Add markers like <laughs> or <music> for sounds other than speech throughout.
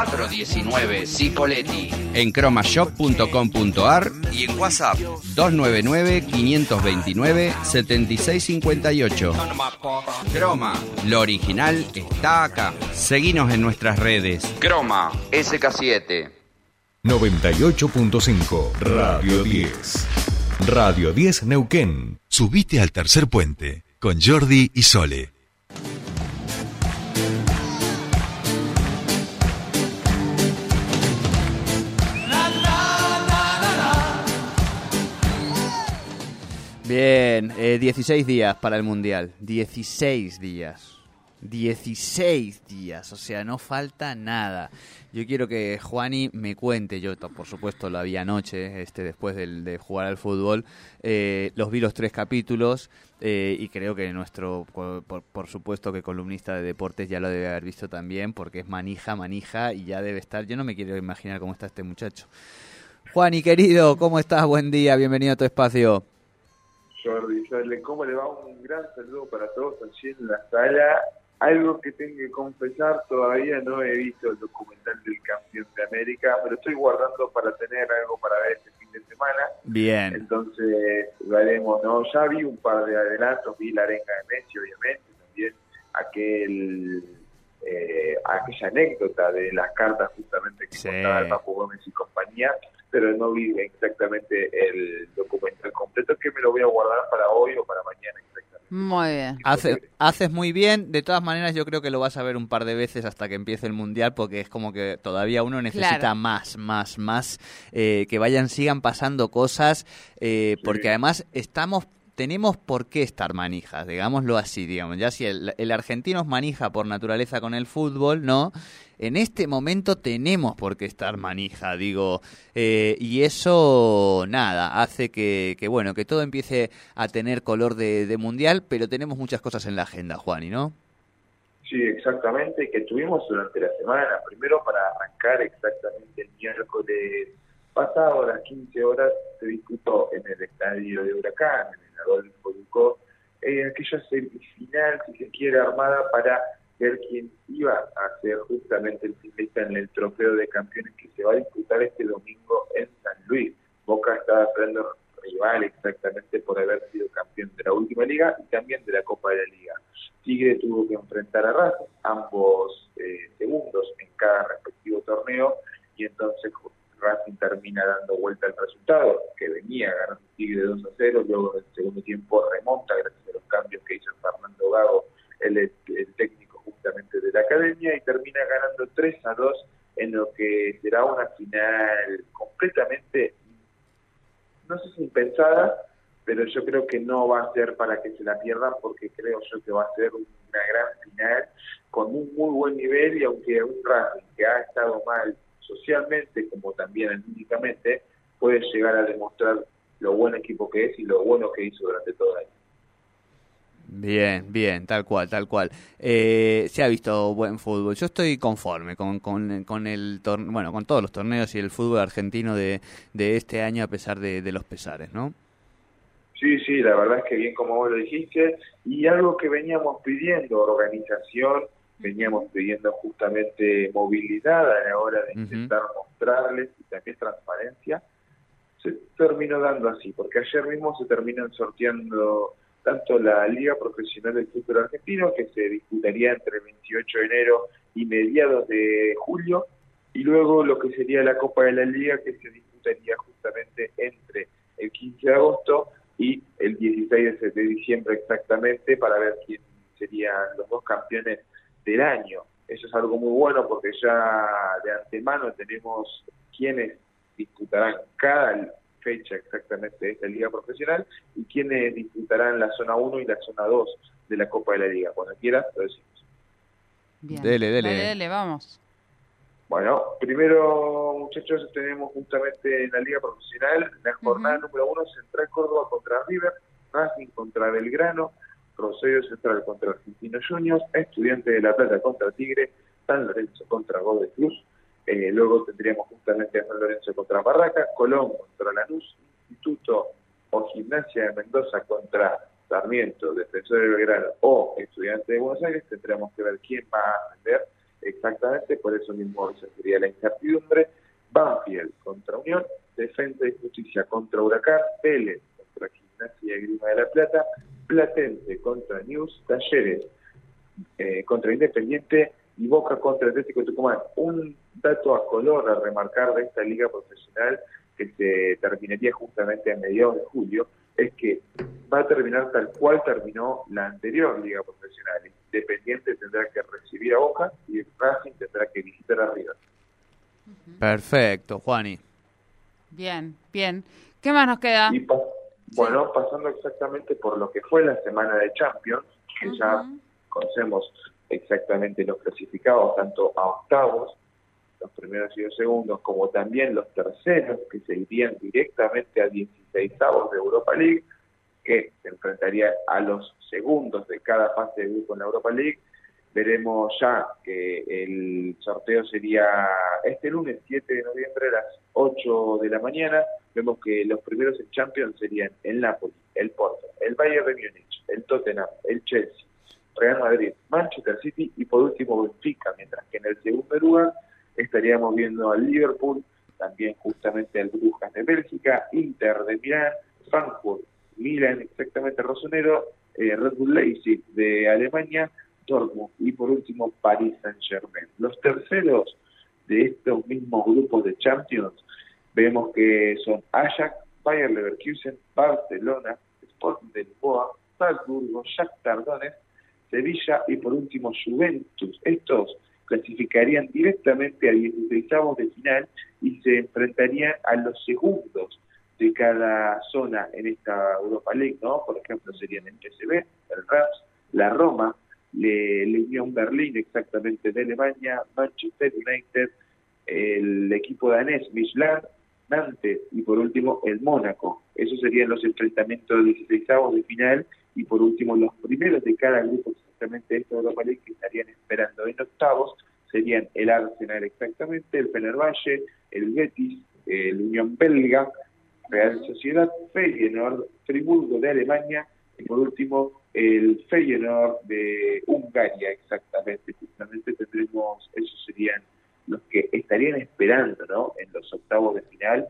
419 Cipoletti. En cromashop.com.ar y en WhatsApp 299-529-7658. Croma, lo original está acá. Seguinos en nuestras redes. Croma, SK7. 98.5 Radio 10. Radio 10 Neuquén. Subite al tercer puente con Jordi y Sole. Bien, eh, 16 días para el Mundial. 16 días. 16 días, o sea, no falta nada. Yo quiero que Juani me cuente, yo por supuesto lo vi anoche, este, después de jugar al fútbol, eh, los vi los tres capítulos eh, y creo que nuestro, por, por, supuesto que columnista de deportes ya lo debe haber visto también, porque es manija, manija y ya debe estar, yo no me quiero imaginar cómo está este muchacho. Juani, querido, ¿cómo estás? Buen día, bienvenido a tu espacio. Jordi, ¿cómo le va? Un gran saludo para todos allí en la sala. Algo que tengo que confesar, todavía no he visto el documental del campeón de América, pero estoy guardando para tener algo para ver este fin de semana. Bien. Entonces, lo haremos, ¿no? Ya vi un par de adelantos, vi la arenga de Messi, obviamente, también aquel eh, aquella anécdota de las cartas justamente que sí. contaba el Papu Gómez y compañía, pero no vi exactamente el documental completo lo voy a guardar para hoy o para mañana. Muy bien. Hace, haces muy bien, de todas maneras yo creo que lo vas a ver un par de veces hasta que empiece el Mundial porque es como que todavía uno necesita Claro. más, más, más, eh, que vayan, sigan pasando cosas, eh, porque además estamos tenemos por qué estar manijas, digámoslo así, digamos. Ya si el, el argentino es manija por naturaleza con el fútbol, ¿no? En este momento tenemos por qué estar manija, digo. eh, y eso, nada, hace que, que, bueno, que todo empiece a tener color de, mundial, pero tenemos muchas cosas en la agenda, Juani, ¿no? Sí, exactamente, que tuvimos durante la semana. Primero para arrancar exactamente el miércoles pasado, a las 15 horas, se disputó en el estadio de Huracán, en el Adolfo Ducó, eh, aquella semifinal, si se quiere, armada para ver quién iba a ser justamente el finalista en el trofeo de campeones que se va a disputar este domingo en San Luis. Boca estaba esperando rival exactamente por haber sido campeón de la última liga y también de la Copa de la Liga. Tigre tuvo que enfrentar a Racing, ambos eh, segundos en cada respectivo torneo, y entonces Racing termina dando vuelta al resultado, que venía ganando Tigre 2 a 0, luego en el segundo tiempo remonta gracias a los cambios que hizo Fernando Gago, el, el técnico la academia, y termina ganando 3 a 2 en lo que será una final completamente, no sé si impensada, pero yo creo que no va a ser para que se la pierdan porque creo yo que va a ser una gran final con un muy buen nivel y aunque un Racing que ha estado mal socialmente como también anímicamente puede llegar a demostrar lo buen equipo que es y lo bueno que hizo durante todo el año. Bien, bien, tal cual, tal cual. Eh, se ha visto buen fútbol. Yo estoy conforme con, con, con el torneo, bueno, con todos los torneos y el fútbol argentino de, de este año a pesar de, de los pesares, ¿no? Sí, sí, la verdad es que bien como vos lo dijiste, y algo que veníamos pidiendo, organización, veníamos pidiendo justamente movilidad a la hora de intentar uh -huh. mostrarles y también transparencia, se terminó dando así, porque ayer mismo se terminan sorteando tanto la Liga Profesional del Fútbol Argentino, que se disputaría entre el 28 de enero y mediados de julio, y luego lo que sería la Copa de la Liga, que se disputaría justamente entre el 15 de agosto y el 16 de diciembre exactamente, para ver quién serían los dos campeones del año. Eso es algo muy bueno porque ya de antemano tenemos quienes disputarán cada fecha exactamente de esta liga profesional y quienes disputarán la zona 1 y la zona 2 de la Copa de la Liga. Cuando quieras, lo decimos. Bien. Dele, dele. Dale, dele, vamos. Bueno, primero, muchachos, tenemos justamente en la Liga Profesional la jornada uh -huh. número uno, Central Córdoba contra River, Racing contra Belgrano, Rosario Central contra Argentino Juniors, Estudiante de La Plata contra Tigre, San Lorenzo contra Godoy Cruz, eh, luego tendríamos justamente a San Lorenzo contra Barraca, Colón contra Lanús, Instituto o Gimnasia de Mendoza contra Sarmiento, Defensor de Belgrano o Estudiante de Buenos Aires, tendríamos que ver quién va a ascender exactamente, por eso mismo esa sería la incertidumbre. Banfield contra Unión, Defensa y Justicia contra Huracán, Vélez contra Gimnasia y Grima de la Plata, Platense contra News, Talleres eh, contra Independiente y Boca contra Atlético de Tucumán. Un dato a color a remarcar de esta liga profesional que se terminaría justamente a mediados de julio es que va a terminar tal cual terminó la anterior liga profesional. Independiente tendrá que recibir a Boca y Racing tendrá que visitar a River. Perfecto, Juani. Bien, bien. ¿Qué más nos queda? Pa- bueno, pasando exactamente por lo que fue la semana de Champions, que ya conocemos exactamente los clasificados tanto a octavos, los primeros y los segundos, como también los terceros que se irían directamente a 16 de Europa League, que se enfrentarían a los segundos de cada fase de grupo en la Europa League. Veremos ya que el sorteo sería este lunes 7 de noviembre a las 8 de la mañana. Vemos que los primeros en Champions serían el Napoli, el Porto, el Bayern de Múnich, el Tottenham, el Chelsea, Real Madrid, Manchester City y por último Benfica, mientras que en el segundo lugar estaríamos viendo al Liverpool, también justamente al Brujas de Bélgica, Inter de Milán, Frankfurt, Milan, exactamente Rosonero, eh, Red Bull Leipzig de Alemania, Dortmund y por último Paris Saint-Germain. Los terceros de estos mismos grupos de Champions vemos que son Ajax, Bayer Leverkusen, Barcelona, Sporting de Lisboa, Salzburgo, Shakhtar Donetsk, Sevilla y por último Juventus. Estos clasificarían directamente a 16 de final y se enfrentarían a los segundos de cada zona en esta Europa League, ¿no? Por ejemplo, serían el PSV, el Rams, la Roma, le, Unión Berlín exactamente de Alemania, Manchester United, el equipo danés Michelin, Nantes y por último el Mónaco. Esos serían los enfrentamientos de 16 de final y por último los primeros de cada grupo exactamente de esta Europa League que estarían esperando en octavos serían el Arsenal exactamente, el Fenerbahce, el Betis, el Unión Belga, Real Sociedad, Feyenoord, Friburgo de Alemania y por último el Feyenoord de Hungaria exactamente. Justamente tendremos, esos serían los que estarían esperando ¿no? en los octavos de final.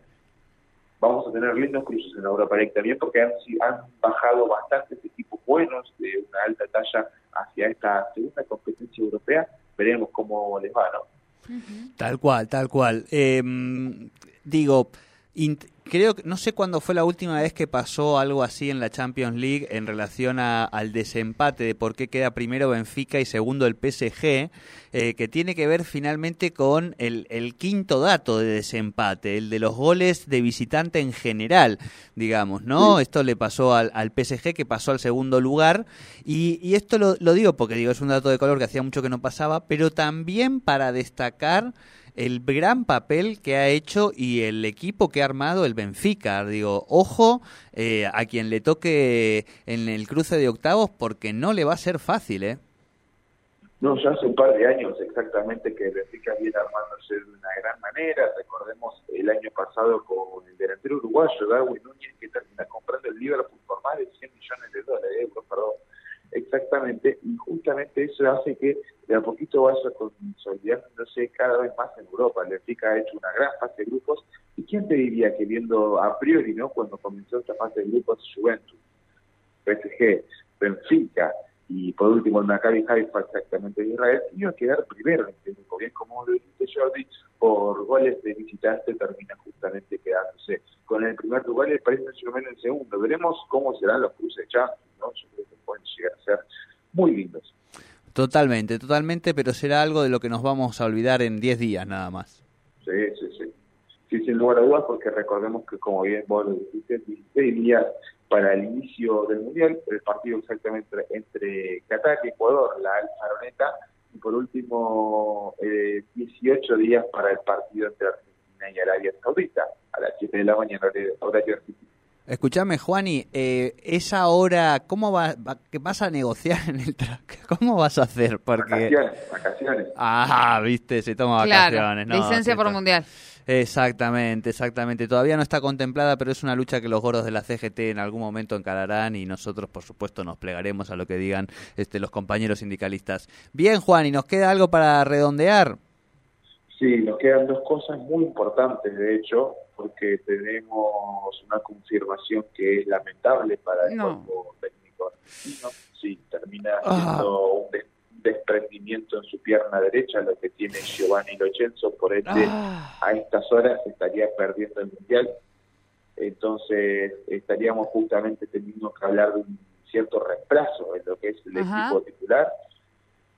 Vamos a tener lindos cruces en Europa League también porque han, han bajado bastantes equipos buenos de una alta talla hacia esta segunda competencia europea. Veremos cómo les va, ¿no? Tal cual, tal cual. Eh, digo, creo que no sé cuándo fue la última vez que pasó algo así en la Champions League en relación a- al desempate de por qué queda primero Benfica y segundo el PSG, eh, que tiene que ver finalmente con el, el quinto dato de desempate, el de los goles de visitante en general, digamos, ¿no? Esto le pasó al, al PSG que pasó al segundo lugar y, y esto lo, lo digo porque digo es un dato de color que hacía mucho que no pasaba, pero también para destacar el gran papel que ha hecho y el equipo que ha armado el Benfica. Digo, ojo eh, a quien le toque en el cruce de octavos porque no le va a ser fácil, ¿eh? No, ya hace un par de años exactamente que el Benfica viene armándose de una gran manera. Recordemos el año pasado con el delantero uruguayo Darwin Núñez que termina comprando el Liverpool por más de 100 millones de dólares, euros, perdón. Exactamente, y justamente eso hace que de a poquito vaya consolidándose cada vez más en Europa. El Benfica ha hecho una gran fase de grupos. ¿Y quién te diría que viendo a priori, no cuando comenzó esta fase de grupos, Juventus, PSG, Benfica y por último el Maccabi Haifa exactamente de Israel, iba a quedar primero en bien como lo dijiste Jordi, por goles de visitante termina justamente quedándose con el primer lugar y el Paris Saint-Germain en segundo. Veremos cómo serán los cruces de ¿no? Yo creo que pueden llegar a ser muy lindos. Totalmente, totalmente, pero será algo de lo que nos vamos a olvidar en 10 días nada más. Sí, sí, sí. Sí, sin lugar a dudas, porque recordemos que, como bien vos lo dijiste, 16 días para el inicio del Mundial, el partido exactamente entre Qatar y Ecuador, la Alfaroneta, y por último, eh, 18 días para el partido entre Argentina y Arabia Saudita, a las 7 de la mañana, horario argentino. Escúchame, Juani, eh, esa hora, ¿cómo va, qué vas a negociar en el ¿Cómo vas a hacer? Porque... Vacaciones, vacaciones. Ah, viste, se toma vacaciones. No, licencia por mundial. Exactamente, exactamente. Todavía no está contemplada, pero es una lucha que los gordos de la CGT en algún momento encararán y nosotros, por supuesto, nos plegaremos a lo que digan este, los compañeros sindicalistas. Bien, Juan, ¿y nos queda algo para redondear? Sí, nos quedan dos cosas muy importantes, de hecho, porque tenemos una confirmación que es lamentable para el cuerpo técnico argentino. Sí, termina ah. siendo un desprendimiento en su pierna derecha, lo que tiene Giovanni Lochenzo, por ende ah. a estas horas estaría perdiendo el Mundial. Entonces estaríamos justamente teniendo que hablar de un cierto reemplazo en lo que es el equipo titular.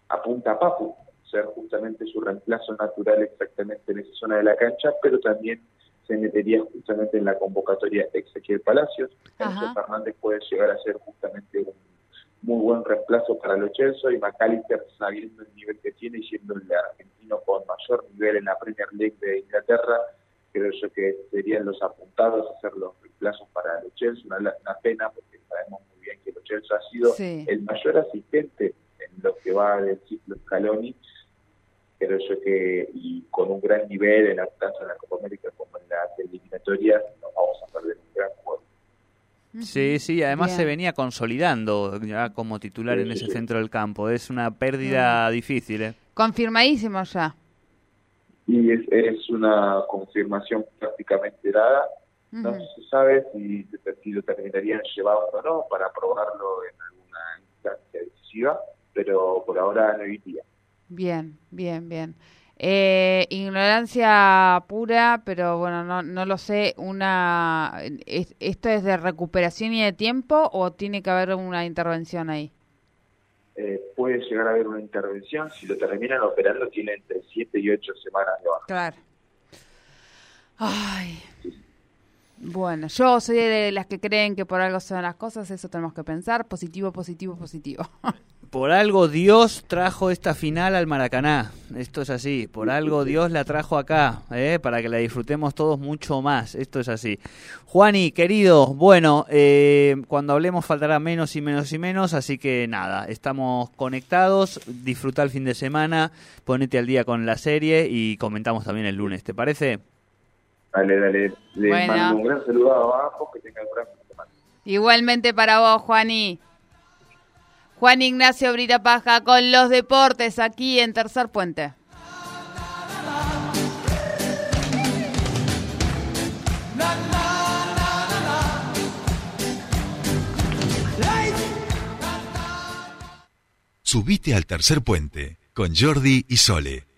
Apunta Papu, ser justamente su reemplazo natural exactamente en esa zona de la cancha, pero también se metería justamente en la convocatoria Ezequiel Palacios. Entonces Fernández puede llegar a ser justamente un muy buen reemplazo para los Chelsea y McAllister sabiendo el nivel que tiene y siendo el argentino con mayor nivel en la Premier League de Inglaterra, creo yo que serían los apuntados a hacer los reemplazos para los Chelsea, una, pena porque sabemos muy bien que los Chelsea ha sido el mayor asistente en lo que va del ciclo Scaloni, creo yo que y con un gran nivel en la, tanto en la Copa América como en las eliminatorias nos vamos a perder un gran juego. Sí, sí, además se venía consolidando ya como titular en ese centro del campo. Es una pérdida difícil. ¿eh? Confirmadísimo ya. Y es, es una confirmación prácticamente dada. No se sabe si, si, lo terminarían llevando o no para probarlo en alguna instancia decisiva, pero por ahora no iría. Bien, bien, bien. Eh, ignorancia pura, pero bueno, no, no lo sé. Una, ¿Esto es de recuperación y de tiempo o tiene que haber una intervención ahí? Eh, puede llegar a haber una intervención. Si lo terminan operando, tiene entre 7 y 8 semanas de baja. Claro. Ay. Bueno, yo soy de las que creen que por algo son las cosas, eso tenemos que pensar. Positivo, positivo, positivo. <laughs> por algo Dios trajo esta final al Maracaná. Esto es así. Por algo <laughs> Dios la trajo acá, ¿eh? para que la disfrutemos todos mucho más. Esto es así. Juani, querido, bueno, eh, cuando hablemos faltará menos y menos y menos, así que nada, estamos conectados. Disfruta el fin de semana, ponete al día con la serie y comentamos también el lunes, ¿te parece? Dale, dale. Le mando un gran saludo abajo, que tenga gran semana. Igualmente para vos, Juani. Juan Ignacio Paja con los deportes aquí en Tercer Puente. Subite al tercer puente con Jordi y Sole.